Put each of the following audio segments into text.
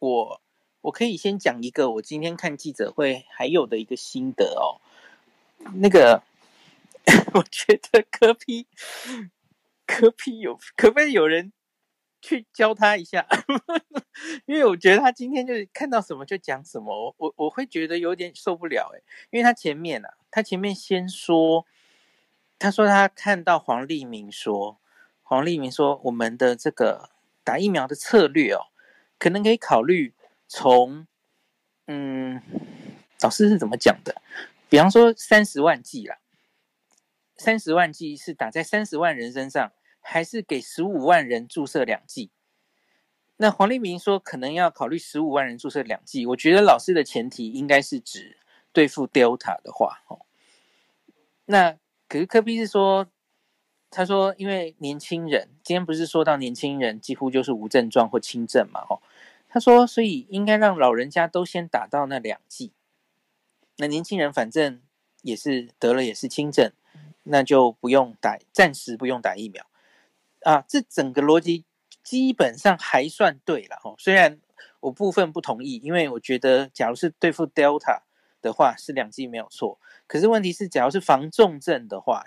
我我可以先讲一个我今天看记者会还有的一个心得哦。那个，我觉得可批可批有可不可以有人去教他一下？因为我觉得他今天就是看到什么就讲什么，我我我会觉得有点受不了诶，因为他前面啊，他前面先说，他说他看到黄立明说，黄立明说我们的这个打疫苗的策略哦，可能可以考虑从，嗯，老师是怎么讲的？比方说三十万剂啦，三十万剂是打在三十万人身上，还是给十五万人注射两剂？那黄立明说可能要考虑十五万人注射两剂。我觉得老师的前提应该是指对付 Delta 的话，哦。那可是柯 P 是说，他说因为年轻人，今天不是说到年轻人几乎就是无症状或轻症嘛，哦，他说所以应该让老人家都先打到那两剂。那年轻人反正也是得了也是轻症，那就不用打，暂时不用打疫苗啊。这整个逻辑基本上还算对了哦。虽然我部分不同意，因为我觉得假如是对付 Delta 的话是两剂没有错，可是问题是假如是防重症的话，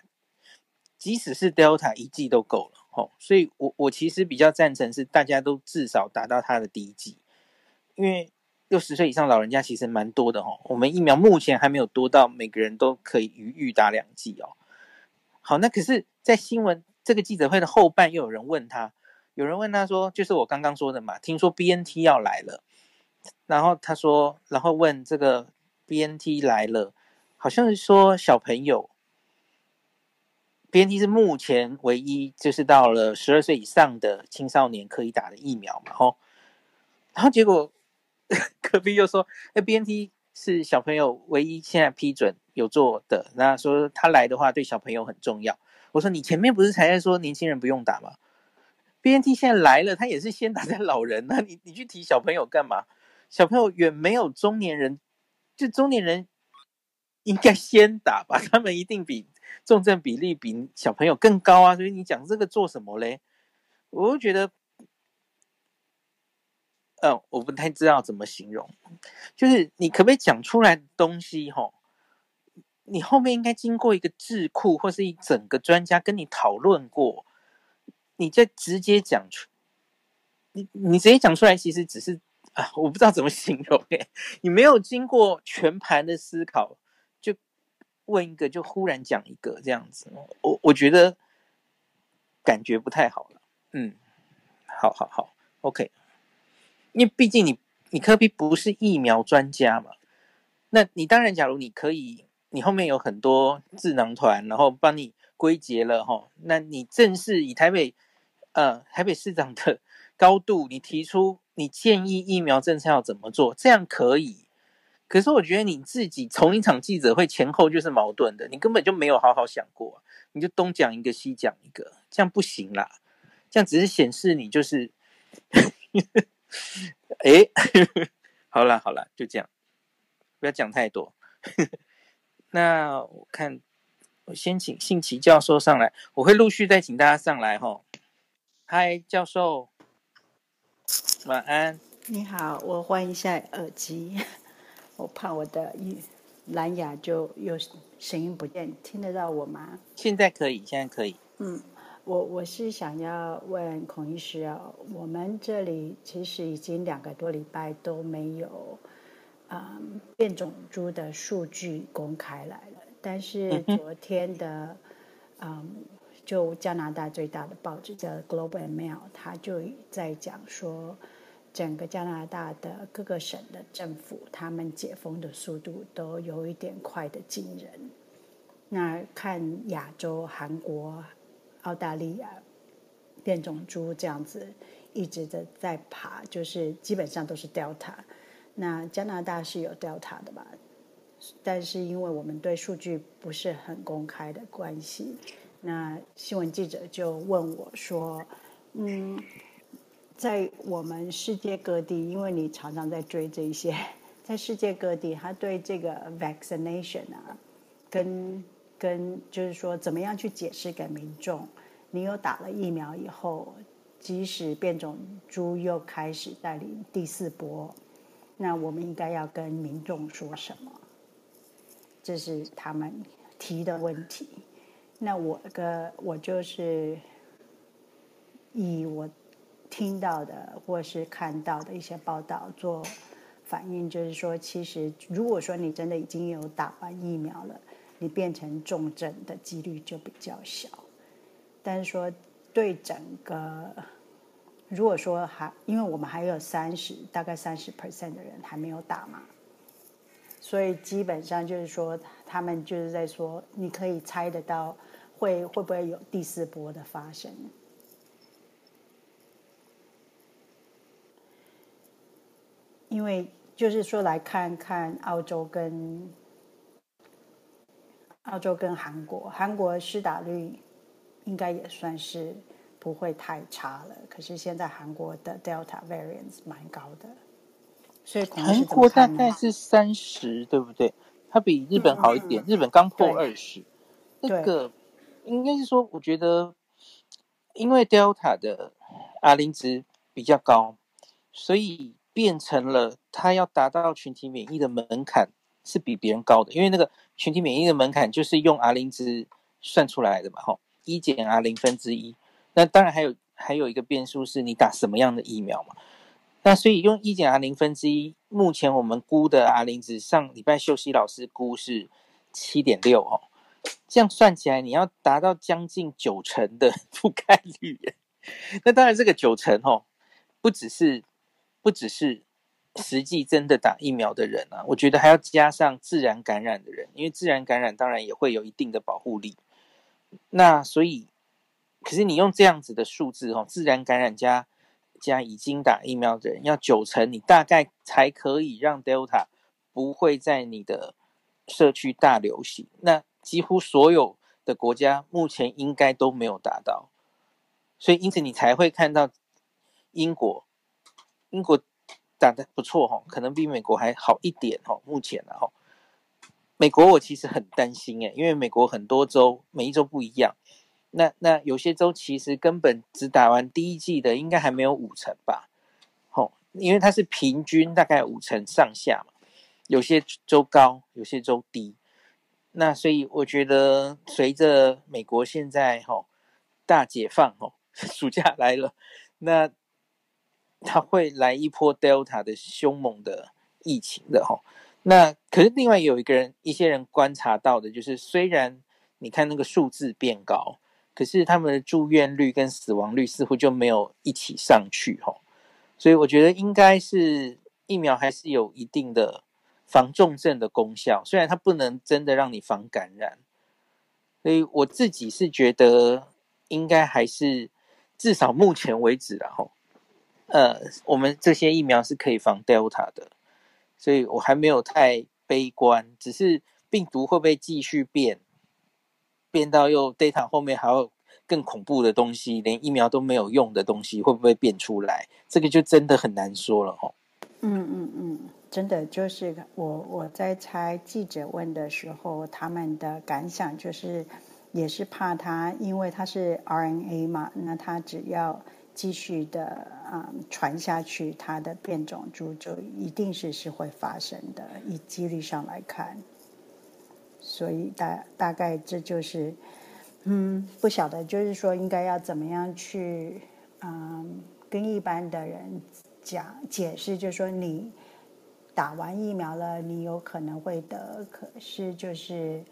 即使是 Delta 一剂都够了哦。所以我我其实比较赞成是大家都至少打到他的第一剂，因为。六十岁以上老人家其实蛮多的哦，我们疫苗目前还没有多到每个人都可以余裕打两剂哦。好，那可是，在新闻这个记者会的后半，又有人问他，有人问他说，就是我刚刚说的嘛，听说 BNT 要来了，然后他说，然后问这个 BNT 来了，好像是说小朋友，BNT 是目前唯一就是到了十二岁以上的青少年可以打的疫苗嘛，吼，然后结果。隔壁又说：“哎，BNT 是小朋友唯一现在批准有做的。那说他来的话，对小朋友很重要。我说你前面不是才在说年轻人不用打吗？BNT 现在来了，他也是先打在老人。那你你去提小朋友干嘛？小朋友远没有中年人，就中年人应该先打吧？他们一定比重症比例比小朋友更高啊！所以你讲这个做什么嘞？我就觉得。”嗯，我不太知道怎么形容，就是你可不可以讲出来的东西，吼，你后面应该经过一个智库或是一整个专家跟你讨论过，你再直接讲出，你你直接讲出来，其实只是啊，我不知道怎么形容，哎，你没有经过全盘的思考，就问一个，就忽然讲一个这样子，我我觉得感觉不太好了，嗯，好好好，OK。因为毕竟你你科比不是疫苗专家嘛，那你当然，假如你可以，你后面有很多智囊团，然后帮你归结了哈，那你正式以台北呃台北市长的高度，你提出你建议疫苗政策要怎么做，这样可以。可是我觉得你自己从一场记者会前后就是矛盾的，你根本就没有好好想过，你就东讲一个西讲一个，这样不行啦，这样只是显示你就是。哎，好了好了，就这样，不要讲太多。那我看，我先请信奇教授上来，我会陆续再请大家上来哈。嗨，教授，晚安。你好，我换一下耳机，我怕我的蓝牙就有声音不见，听得到我吗？现在可以，现在可以。嗯。我我是想要问孔医师啊，我们这里其实已经两个多礼拜都没有，嗯，变种株的数据公开来了。但是昨天的，嗯，就加拿大最大的报纸叫《Globe and Mail》，他就在讲说，整个加拿大的各个省的政府，他们解封的速度都有一点快的惊人。那看亚洲，韩国。澳大利亚变种株这样子一直的在爬，就是基本上都是 Delta。那加拿大是有 Delta 的吧？但是因为我们对数据不是很公开的关系，那新闻记者就问我说：“嗯，在我们世界各地，因为你常常在追这些，在世界各地，他对这个 vaccination 啊，跟。”跟就是说，怎么样去解释给民众？你有打了疫苗以后，即使变种株又开始带领第四波，那我们应该要跟民众说什么？这是他们提的问题。那我个我就是以我听到的或是看到的一些报道做反应，就是说，其实如果说你真的已经有打完疫苗了，你变成重症的几率就比较小。但是说对整个，如果说还因为我们还有三十大概三十 percent 的人还没有打嘛，所以基本上就是说他们就是在说，你可以猜得到会会不会有第四波的发生，因为就是说来看看澳洲跟澳洲跟韩国，韩国施打率。应该也算是不会太差了。可是现在韩国的 Delta variant 蛮高的，所以韩国大概是三十，对不对？它比日本好一点，嗯、日本刚破二十。那个应该是说，我觉得因为 Delta 的阿林值比较高，所以变成了它要达到群体免疫的门槛是比别人高的。因为那个群体免疫的门槛就是用 R 零值算出来的嘛，吼。一减 R 零分之一，那当然还有还有一个变数是你打什么样的疫苗嘛？那所以用一减 R 零分之一，目前我们估的 R 零值，上礼拜秀熙老师估是七点六哦，这样算起来你要达到将近九成的 覆盖率，那当然这个九成哦，不只是不只是实际真的打疫苗的人啊，我觉得还要加上自然感染的人，因为自然感染当然也会有一定的保护力。那所以，可是你用这样子的数字哦，自然感染加加已经打疫苗的人要九成，你大概才可以让 Delta 不会在你的社区大流行。那几乎所有的国家目前应该都没有达到，所以因此你才会看到英国，英国打得不错哈，可能比美国还好一点哈，目前然后。美国我其实很担心诶，因为美国很多州每一州不一样，那那有些州其实根本只打完第一季的，应该还没有五成吧？哦，因为它是平均大概五成上下嘛，有些州高，有些州低，那所以我觉得随着美国现在吼大解放吼，暑假来了，那它会来一波 Delta 的凶猛的疫情的吼。那可是另外有一个人，一些人观察到的就是，虽然你看那个数字变高，可是他们的住院率跟死亡率似乎就没有一起上去吼。所以我觉得应该是疫苗还是有一定的防重症的功效，虽然它不能真的让你防感染。所以我自己是觉得应该还是至少目前为止啦吼，呃，我们这些疫苗是可以防 Delta 的。所以我还没有太悲观，只是病毒会不会继续变，变到又 Delta 后面还有更恐怖的东西，连疫苗都没有用的东西会不会变出来？这个就真的很难说了哦。嗯嗯嗯，真的就是我我在猜记者问的时候，他们的感想就是也是怕它，因为它是 RNA 嘛，那它只要。继续的啊、嗯、传下去，它的变种株就一定是是会发生的，以几率上来看，所以大大概这就是，嗯，不晓得，就是说应该要怎么样去，嗯，跟一般的人讲解释，就是说你打完疫苗了，你有可能会得，可是就是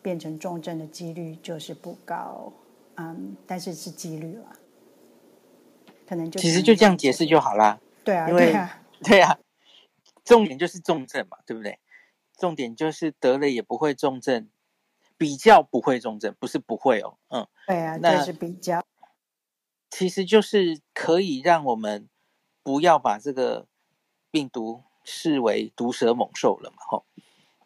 变成重症的几率就是不高，嗯，但是是几率了。可能就其实就这样解释就好啦。对啊，因为 对啊，重点就是重症嘛，对不对？重点就是得了也不会重症，比较不会重症，不是不会哦，嗯，对啊，那是比较，其实就是可以让我们不要把这个病毒视为毒蛇猛兽了嘛，吼，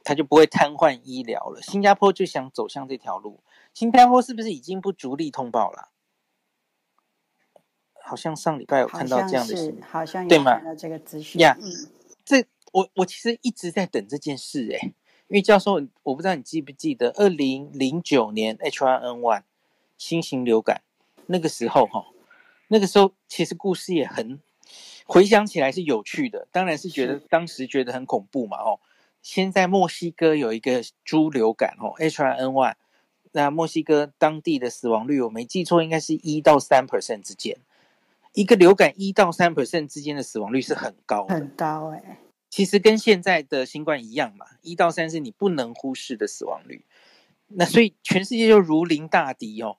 它就不会瘫痪医疗了。新加坡就想走向这条路，新加坡是不是已经不逐例通报了？好像上礼拜有看到这样的事，好像有看到这个资讯。呀，这我我其实一直在等这件事诶，因为教授，我不知道你记不记得，二零零九年 H1N1 新型流感那个时候哈，那个时候其实故事也很回想起来是有趣的，当然是觉得当时觉得很恐怖嘛哦。现在墨西哥有一个猪流感哦，H1N1，那墨西哥当地的死亡率我没记错，应该是一到三 percent 之间。一个流感一到三 percent 之间的死亡率是很高的，很高哎、欸。其实跟现在的新冠一样嘛，一到三是你不能忽视的死亡率。那所以全世界就如临大敌哦。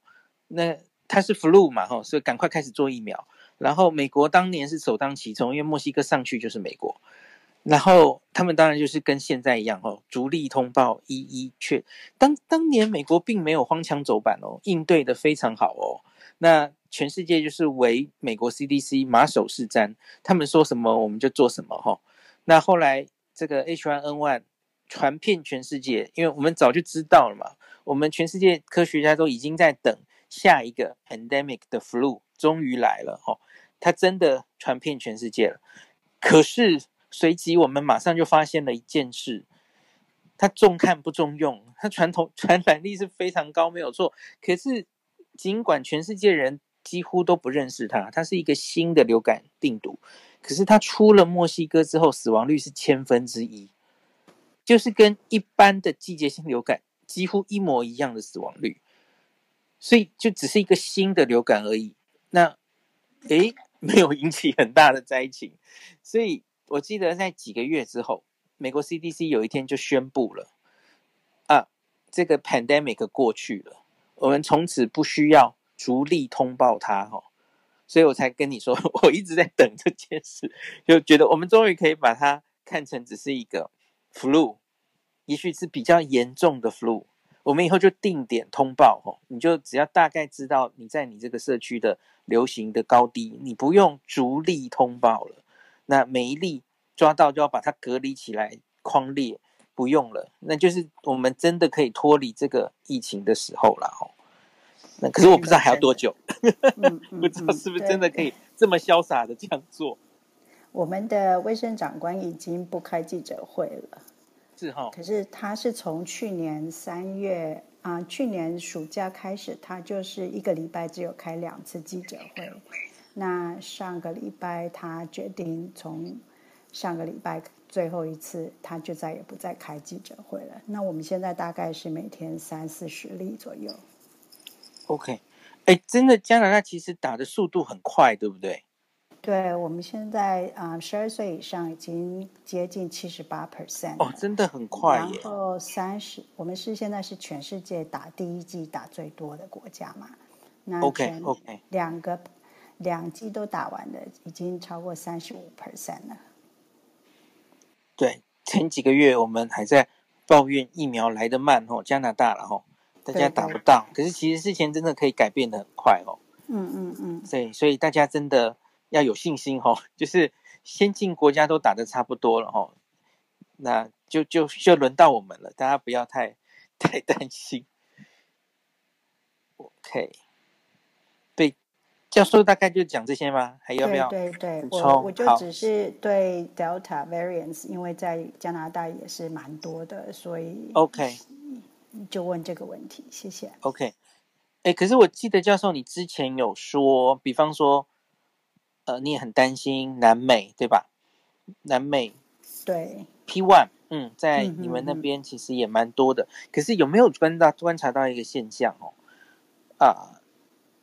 那它是 flu 嘛，吼，所以赶快开始做疫苗。然后美国当年是首当其冲，因为墨西哥上去就是美国。然后他们当然就是跟现在一样，哦，逐例通报，一一确。当当年美国并没有荒腔走板哦，应对的非常好哦。那全世界就是唯美国 CDC 马首是瞻，他们说什么我们就做什么，吼。那后来这个 H1N1 传遍全世界，因为我们早就知道了嘛。我们全世界科学家都已经在等下一个 pandemic 的 flu 终于来了哦，它真的传遍全世界了。可是随即我们马上就发现了一件事，它重看不重用，它传统传染力是非常高，没有错。可是尽管全世界人几乎都不认识它，它是一个新的流感病毒，可是它出了墨西哥之后，死亡率是千分之一，就是跟一般的季节性流感。几乎一模一样的死亡率，所以就只是一个新的流感而已。那，诶，没有引起很大的灾情。所以我记得在几个月之后，美国 CDC 有一天就宣布了，啊，这个 pandemic 过去了，我们从此不需要逐例通报它哦。所以我才跟你说，我一直在等这件事，就觉得我们终于可以把它看成只是一个 flu。也许是比较严重的 flu，我们以后就定点通报吼，你就只要大概知道你在你这个社区的流行的高低，你不用逐例通报了。那每一例抓到就要把它隔离起来框列，不用了，那就是我们真的可以脱离这个疫情的时候了哦。那可是我不知道还要多久，不知道是不是真的可以这么潇洒的这样做。我们的卫生长官已经不开记者会了。是哈，可是他是从去年三月啊、呃，去年暑假开始，他就是一个礼拜只有开两次记者会。那上个礼拜他决定从上个礼拜最后一次，他就再也不再开记者会了。那我们现在大概是每天三四十例左右。OK，哎，真的加拿大其实打的速度很快，对不对？对，我们现在啊，十二岁以上已经接近七十八 percent 哦，真的很快耶。然后三十，我们是现在是全世界打第一剂打最多的国家嘛？那 OK OK，两个两剂都打完的，已经超过三十五 percent 了。对，前几个月我们还在抱怨疫苗来得慢哦，加拿大了哦，大家打不到。可是其实事情真的可以改变的很快哦。嗯嗯嗯。对，所以大家真的。要有信心哦，就是先进国家都打得差不多了哦，那就就就轮到我们了，大家不要太 太担心。OK，对，教授大概就讲这些吗？还要不要？对对对，我我就只是对 Delta variants，因为在加拿大也是蛮多的，所以 OK，就问这个问题，谢谢。OK，哎，可是我记得教授你之前有说，比方说。呃，你也很担心南美，对吧？南美，对，P one，嗯，在你们那边其实也蛮多的。可是有没有观到观察到一个现象哦？啊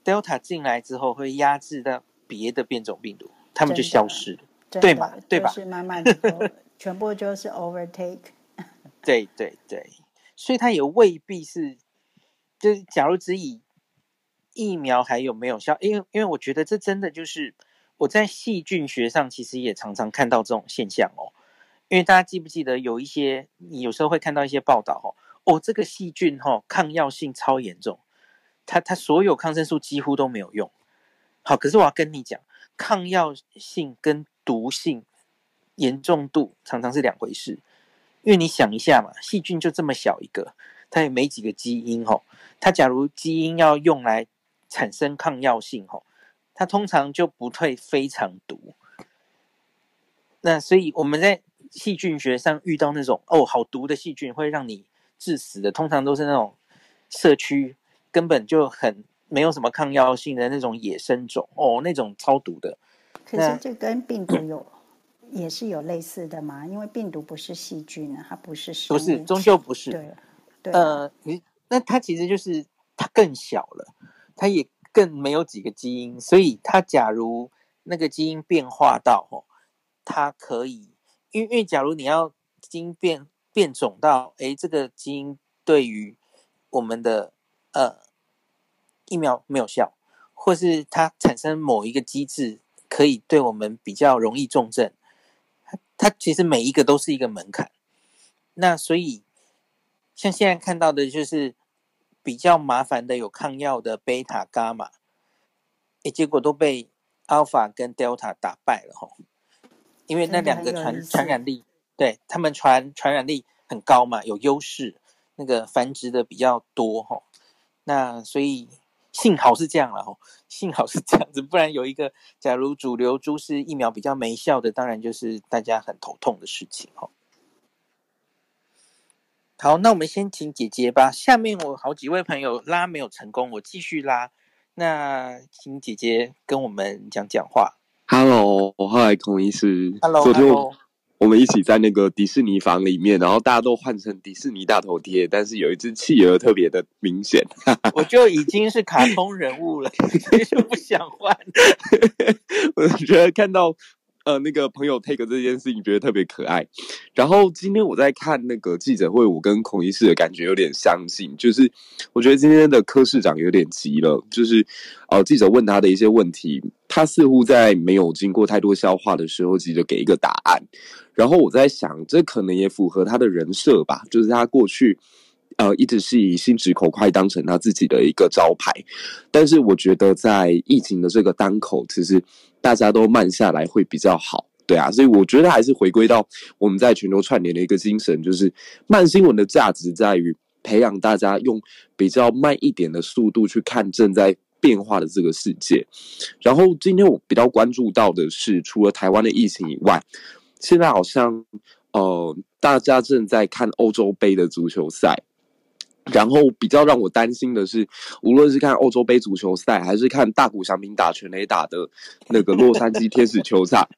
，Delta 进来之后会压制到别的变种病毒，他们就消失了，对吗？对吧？是慢慢的，全部就是 overtake。对对对，所以它也未必是，就是假如只以疫苗还有没有效，因为因为我觉得这真的就是。我在细菌学上其实也常常看到这种现象哦，因为大家记不记得有一些，你有时候会看到一些报道哦，哦，这个细菌哈抗药性超严重，它它所有抗生素几乎都没有用。好，可是我要跟你讲，抗药性跟毒性严重度常常是两回事，因为你想一下嘛，细菌就这么小一个，它也没几个基因哦，它假如基因要用来产生抗药性哦。它通常就不会非常毒，那所以我们在细菌学上遇到那种哦好毒的细菌会让你致死的，通常都是那种社区根本就很没有什么抗药性的那种野生种哦，那种超毒的。可是这跟病毒有也是有类似的嘛？因为病毒不是细菌啊，它不是。不是，终究不是。对，对。呃，你那它其实就是它更小了，它也更没有几个基因，所以它假如那个基因变化到哦，它可以，因为因为假如你要基因变变种到，哎，这个基因对于我们的呃疫苗没有效，或是它产生某一个机制。可以对我们比较容易重症，它它其实每一个都是一个门槛。那所以像现在看到的就是比较麻烦的有抗药的贝塔、伽马，诶，结果都被 alpha 跟 delta 打败了吼。因为那两个传传染力，对他们传传染力很高嘛，有优势，那个繁殖的比较多吼。那所以。幸好是这样了哦，幸好是这样子，不然有一个，假如主流株式疫苗比较没效的，当然就是大家很头痛的事情哦。好，那我们先请姐姐吧。下面我好几位朋友拉没有成功，我继续拉。那请姐姐跟我们讲讲话。Hello，Hi，孔医师。Hello，Hello。我们一起在那个迪士尼房里面，然后大家都换成迪士尼大头贴，但是有一只企鹅特别的明显。我就已经是卡通人物了，就不想换。我觉得看到。呃，那个朋友 take 这件事情觉得特别可爱。然后今天我在看那个记者会，我跟孔医师的感觉有点相近，就是我觉得今天的柯市长有点急了，就是呃，记者问他的一些问题，他似乎在没有经过太多消化的时候，急着给一个答案。然后我在想，这可能也符合他的人设吧，就是他过去。呃，一直是以心直口快当成他自己的一个招牌，但是我觉得在疫情的这个当口，其实大家都慢下来会比较好，对啊，所以我觉得还是回归到我们在全球串联的一个精神，就是慢新闻的价值在于培养大家用比较慢一点的速度去看正在变化的这个世界。然后今天我比较关注到的是，除了台湾的疫情以外，现在好像呃，大家正在看欧洲杯的足球赛。然后比较让我担心的是，无论是看欧洲杯足球赛，还是看大谷翔平打全垒打的那个洛杉矶天使球赛，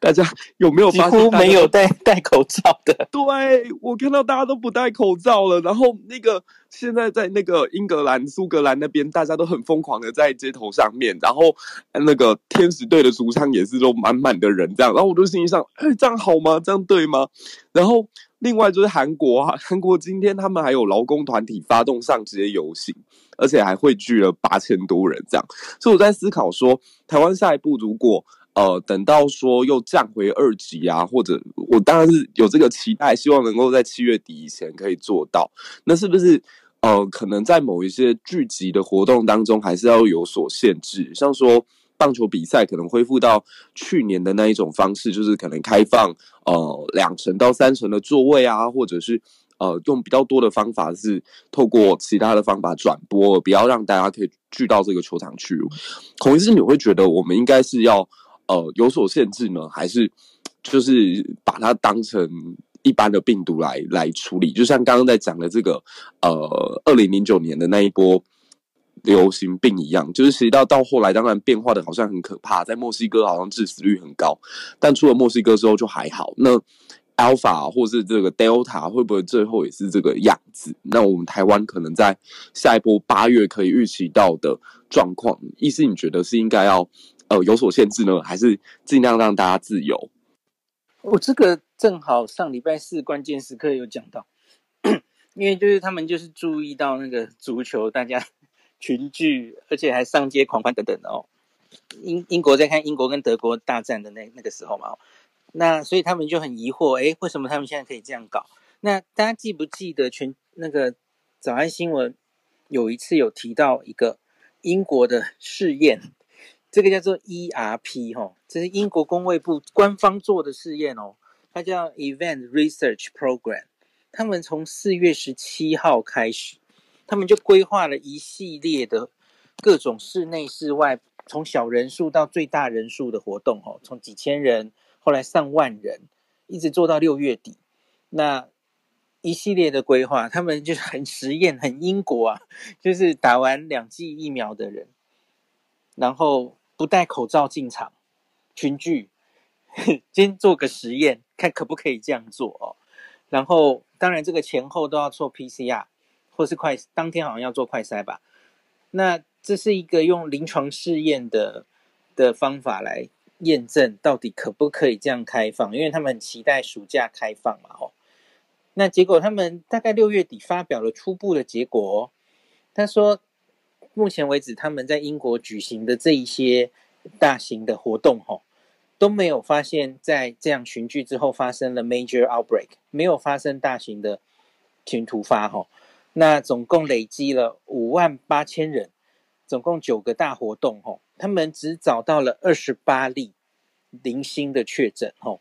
大家有没有发现？几乎没有戴戴口罩的。对，我看到大家都不戴口罩了。然后那个现在在那个英格兰、苏格兰那边，大家都很疯狂的在街头上面。然后那个天使队的主场也是都满满的人这样。然后我就心里想，哎，这样好吗？这样对吗？然后。另外就是韩国啊，韩国今天他们还有劳工团体发动上街游行，而且还汇聚了八千多人这样。所以我在思考说，台湾下一步如果呃等到说又降回二级啊，或者我当然是有这个期待，希望能够在七月底以前可以做到。那是不是呃可能在某一些聚集的活动当中，还是要有所限制，像说。棒球比赛可能恢复到去年的那一种方式，就是可能开放呃两成到三成的座位啊，或者是呃用比较多的方法是透过其他的方法转播，不要让大家可以聚到这个球场去。孔医师，你会觉得我们应该是要呃有所限制呢，还是就是把它当成一般的病毒来来处理？就像刚刚在讲的这个呃二零零九年的那一波。流行病一样，就是实到到后来，当然变化的好像很可怕，在墨西哥好像致死率很高，但出了墨西哥之后就还好。那 Alpha 或是这个 Delta 会不会最后也是这个样子？那我们台湾可能在下一波八月可以预期到的状况，意思你觉得是应该要呃有所限制呢，还是尽量让大家自由？我这个正好上礼拜四关键时刻有讲到，因为就是他们就是注意到那个足球大家。群聚，而且还上街狂欢等等的哦。英英国在看英国跟德国大战的那那个时候嘛，那所以他们就很疑惑，诶，为什么他们现在可以这样搞？那大家记不记得全那个早安新闻有一次有提到一个英国的试验，这个叫做 ERP 哈，这是英国工卫部官方做的试验哦，它叫 Event Research Program，他们从四月十七号开始。他们就规划了一系列的各种室内、室外，从小人数到最大人数的活动，哦，从几千人，后来上万人，一直做到六月底。那一系列的规划，他们就是很实验，很英国啊，就是打完两剂疫苗的人，然后不戴口罩进场群聚，先做个实验，看可不可以这样做哦。然后当然这个前后都要做 PCR，或是快当天好像要做快筛吧。那这是一个用临床试验的的方法来验证到底可不可以这样开放，因为他们很期待暑假开放嘛，吼。那结果他们大概六月底发表了初步的结果。他说，目前为止他们在英国举行的这一些大型的活动，吼，都没有发现，在这样群聚之后发生了 major outbreak，没有发生大型的群突发，吼。那总共累积了五万八千人，总共九个大活动，吼，他们只找到了二十八例零星的确诊，吼。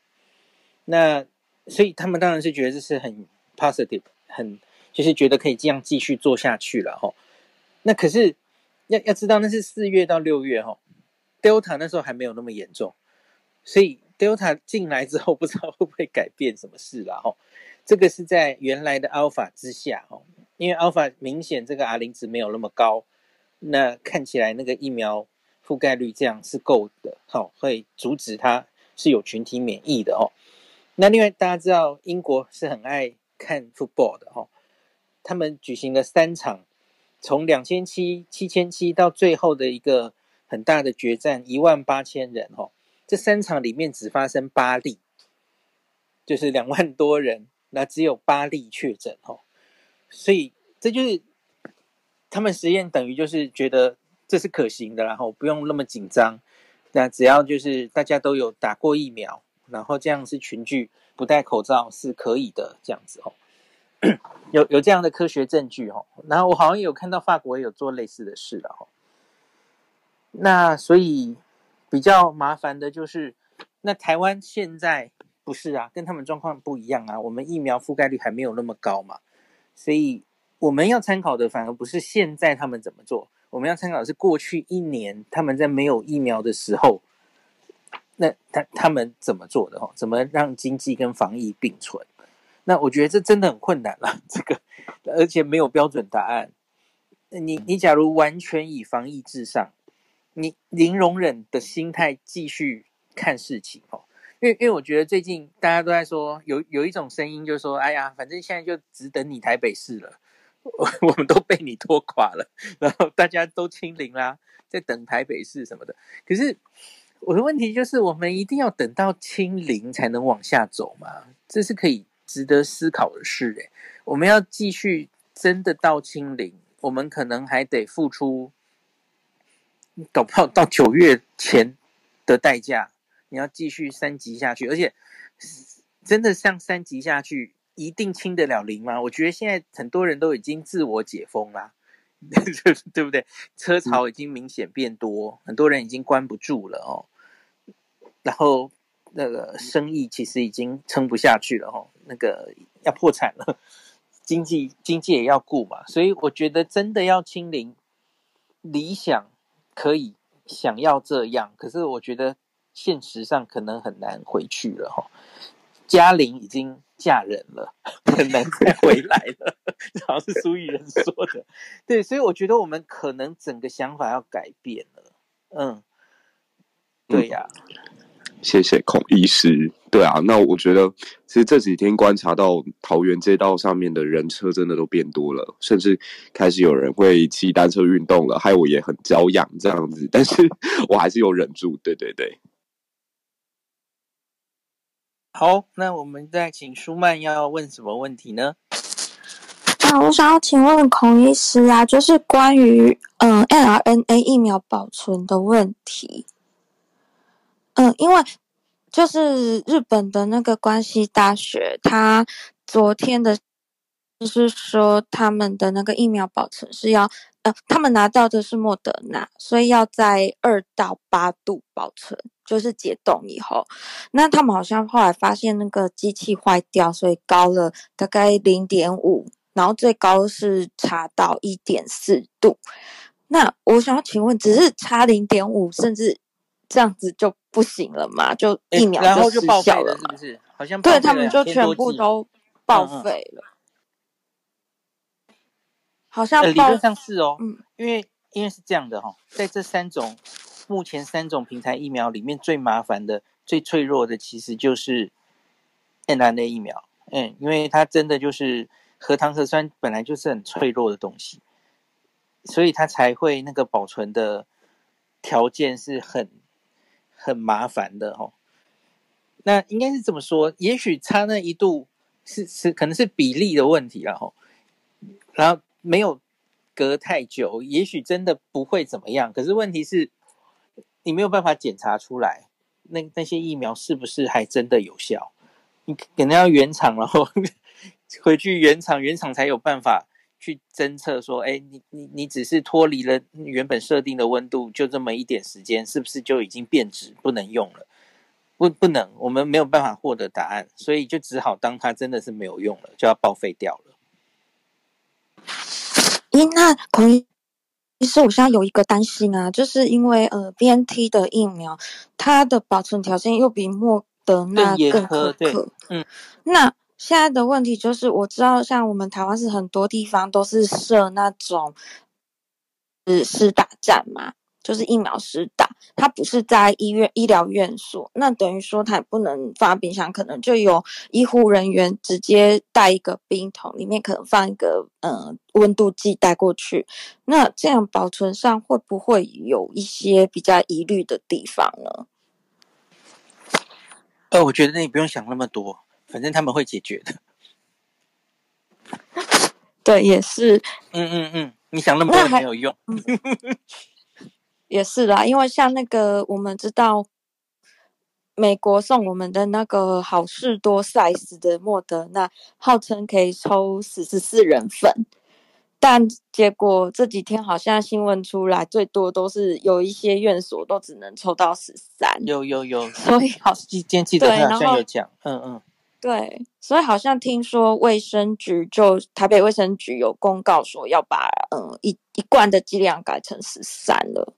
那所以他们当然是觉得这是很 positive，很就是觉得可以这样继续做下去了哈。那可是要要知道，那是四月到六月哈，Delta 那时候还没有那么严重，所以 Delta 进来之后不知道会不会改变什么事了哈。这个是在原来的 Alpha 之下哦，因为 Alpha 明显这个 R 零值没有那么高，那看起来那个疫苗覆盖率这样是够的，好，会阻止它是有群体免疫的哦。那另外大家知道，英国是很爱看 football 的哈，他们举行了三场，从两千七、七千七到最后的一个很大的决战，一万八千人哈，这三场里面只发生八例，就是两万多人，那只有八例确诊哈，所以这就是他们实验等于就是觉得这是可行的，然后不用那么紧张，那只要就是大家都有打过疫苗。然后这样是群聚，不戴口罩是可以的，这样子哦，有有这样的科学证据哦。然后我好像有看到法国也有做类似的事了哦。那所以比较麻烦的就是，那台湾现在不是啊，跟他们状况不一样啊。我们疫苗覆盖率还没有那么高嘛，所以我们要参考的反而不是现在他们怎么做，我们要参考的是过去一年他们在没有疫苗的时候。那他他们怎么做的哦？怎么让经济跟防疫并存？那我觉得这真的很困难了，这个而且没有标准答案。你你假如完全以防疫至上，你零容忍的心态继续看事情哦。因为因为我觉得最近大家都在说，有有一种声音就是说，哎呀，反正现在就只等你台北市了，我 我们都被你拖垮了，然后大家都清零啦，在等台北市什么的。可是。我的问题就是，我们一定要等到清零才能往下走吗？这是可以值得思考的事诶。我们要继续真的到清零，我们可能还得付出搞不好到九月前的代价。你要继续三级下去，而且真的像三级下去，一定清得了零吗？我觉得现在很多人都已经自我解封啦。对不对？车潮已经明显变多，很多人已经关不住了哦。然后那个生意其实已经撑不下去了哦，那个要破产了，经济经济也要顾嘛。所以我觉得真的要清零，理想可以想要这样，可是我觉得现实上可能很难回去了哈。嘉玲已经嫁人了，很难再 回来了，好像是苏玉人说的。对，所以我觉得我们可能整个想法要改变了。嗯，对呀、啊嗯。谢谢孔医师。对啊，那我觉得其实这几天观察到桃园街道上面的人车真的都变多了，甚至开始有人会骑单车运动了，害我也很焦痒这样子。但是 我还是有忍住。对对对。好，那我们再请舒曼要问什么问题呢？啊，我想要请问孔医师啊，就是关于嗯 mRNA 疫苗保存的问题。嗯，因为就是日本的那个关西大学，他昨天的。就是说，他们的那个疫苗保存是要，呃，他们拿到的是莫德纳，所以要在二到八度保存，就是解冻以后。那他们好像后来发现那个机器坏掉，所以高了大概零点五，然后最高是差到一点四度。那我想要请问，只是差零点五，甚至这样子就不行了吗？就一秒就失效了吗？是不是？好像对他们就全部都报废了。好像、呃、理论上是哦，嗯，因为因为是这样的哈、哦，在这三种目前三种平台疫苗里面，最麻烦的、最脆弱的，其实就是 mRNA 疫苗。嗯，因为它真的就是核糖核酸本来就是很脆弱的东西，所以它才会那个保存的条件是很很麻烦的哈、哦。那应该是这么说，也许差那一度是是可能是比例的问题了哈。然后没有隔太久，也许真的不会怎么样。可是问题是，你没有办法检查出来，那那些疫苗是不是还真的有效？你可能要原厂，然后 回去原厂，原厂才有办法去侦测说，哎，你你你只是脱离了原本设定的温度，就这么一点时间，是不是就已经变质不能用了？不，不能，我们没有办法获得答案，所以就只好当它真的是没有用了，就要报废掉了。咦，那孔医师，我现在有一个担心啊，就是因为呃，BNT 的疫苗，它的保存条件又比莫德纳更苛刻。嗯，那现在的问题就是，我知道像我们台湾是很多地方都是设那种，是施打战嘛。就是疫苗施打，它不是在医院医疗院所，那等于说它也不能放冰箱，可能就有医护人员直接带一个冰桶，里面可能放一个呃温度计带过去，那这样保存上会不会有一些比较疑虑的地方呢？呃，我觉得你不用想那么多，反正他们会解决的。对，也是。嗯嗯嗯，你想那么多也没有用。也是啦，因为像那个我们知道，美国送我们的那个好事多 size 的莫德纳，号称可以抽十四人份，但结果这几天好像新闻出来，最多都是有一些院所都只能抽到十三。有有有，所以好，今天记得好像有讲，嗯嗯，对，所以好像听说卫生局就台北卫生局有公告说要把嗯一一罐的剂量改成十三了。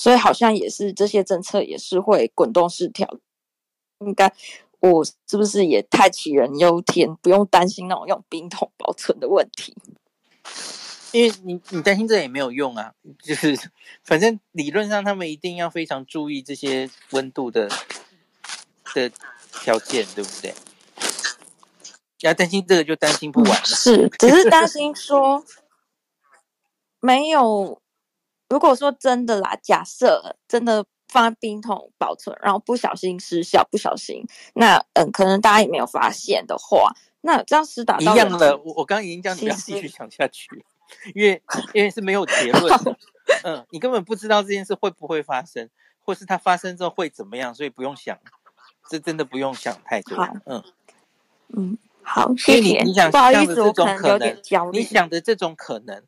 所以好像也是这些政策也是会滚动式调，应该我是不是也太杞人忧天，不用担心那种用冰桶保存的问题？因为你你担心这也没有用啊，就是反正理论上他们一定要非常注意这些温度的的条件，对不对？要担心这个就担心不完了，是只是担心说没有。如果说真的啦，假设真的放冰桶保存，然后不小心失效，不小心，那嗯，可能大家也没有发现的话，那这样施打到一样的。我我刚刚已经讲，你不要继续想下去，因为因为是没有结论的，嗯，你根本不知道这件事会不会发生，或是它发生之后会怎么样，所以不用想，这真的不用想太多。嗯嗯，好，谢谢。你你想不好意思，想的这种可能，有点焦虑。你想的这种可能。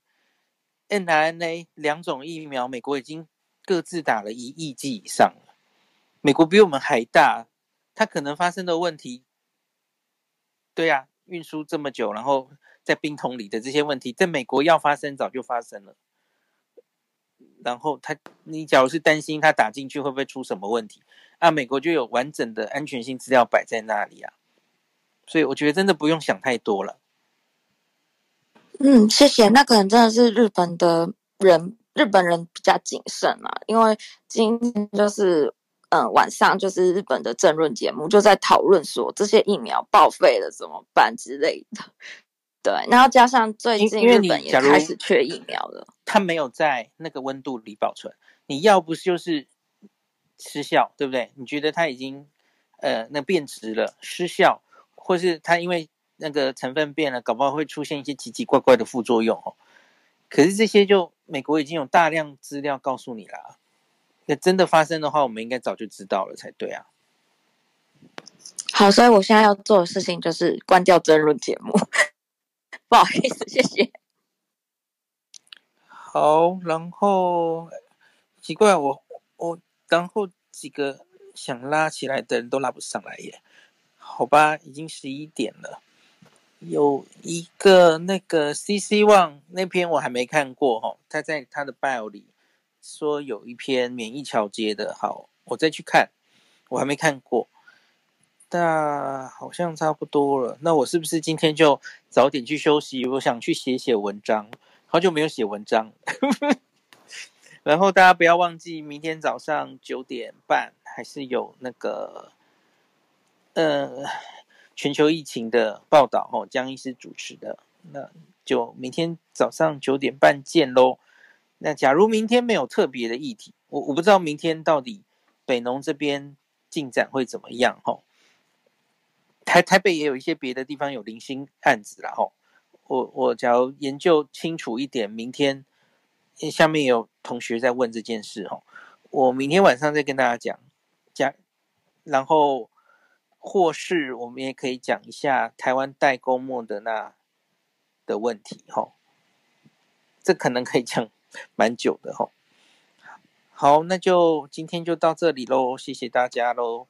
mRNA 两种疫苗，美国已经各自打了一亿剂以上了。美国比我们还大，它可能发生的问题，对呀、啊，运输这么久，然后在冰桶里的这些问题，在美国要发生早就发生了。然后他，你假如是担心他打进去会不会出什么问题，啊，美国就有完整的安全性资料摆在那里啊。所以我觉得真的不用想太多了。嗯，谢谢。那可能真的是日本的人，日本人比较谨慎嘛，因为今天就是，嗯、呃，晚上就是日本的政论节目，就在讨论说这些疫苗报废了怎么办之类的。对，然后加上最近日本也开始缺疫苗了，它没有在那个温度里保存，你要不就是失效，对不对？你觉得它已经呃那变质了，失效，或是它因为。那个成分变了，搞不好会出现一些奇奇怪怪的副作用哦。可是这些就美国已经有大量资料告诉你了，那真的发生的话，我们应该早就知道了才对啊。好，所以我现在要做的事情就是关掉争论节目。不好意思，谢谢。好，然后奇怪，我我然后几个想拉起来的人都拉不上来耶。好吧，已经十一点了。有一个那个 CC One 那篇我还没看过哈，他在他的 bio 里说有一篇免疫桥接的，好，我再去看，我还没看过，但好像差不多了。那我是不是今天就早点去休息？我想去写写文章，好久没有写文章。然后大家不要忘记，明天早上九点半还是有那个呃全球疫情的报道哦，江医师主持的，那就明天早上九点半见喽。那假如明天没有特别的议题，我我不知道明天到底北农这边进展会怎么样哈。台台北也有一些别的地方有零星案子了哈。我我假如研究清楚一点，明天。下面有同学在问这件事哦，我明天晚上再跟大家讲讲，然后或是我们也可以讲一下台湾代工莫德纳的问题哈，这可能可以讲蛮久的哈。好，那就今天就到这里喽，谢谢大家喽。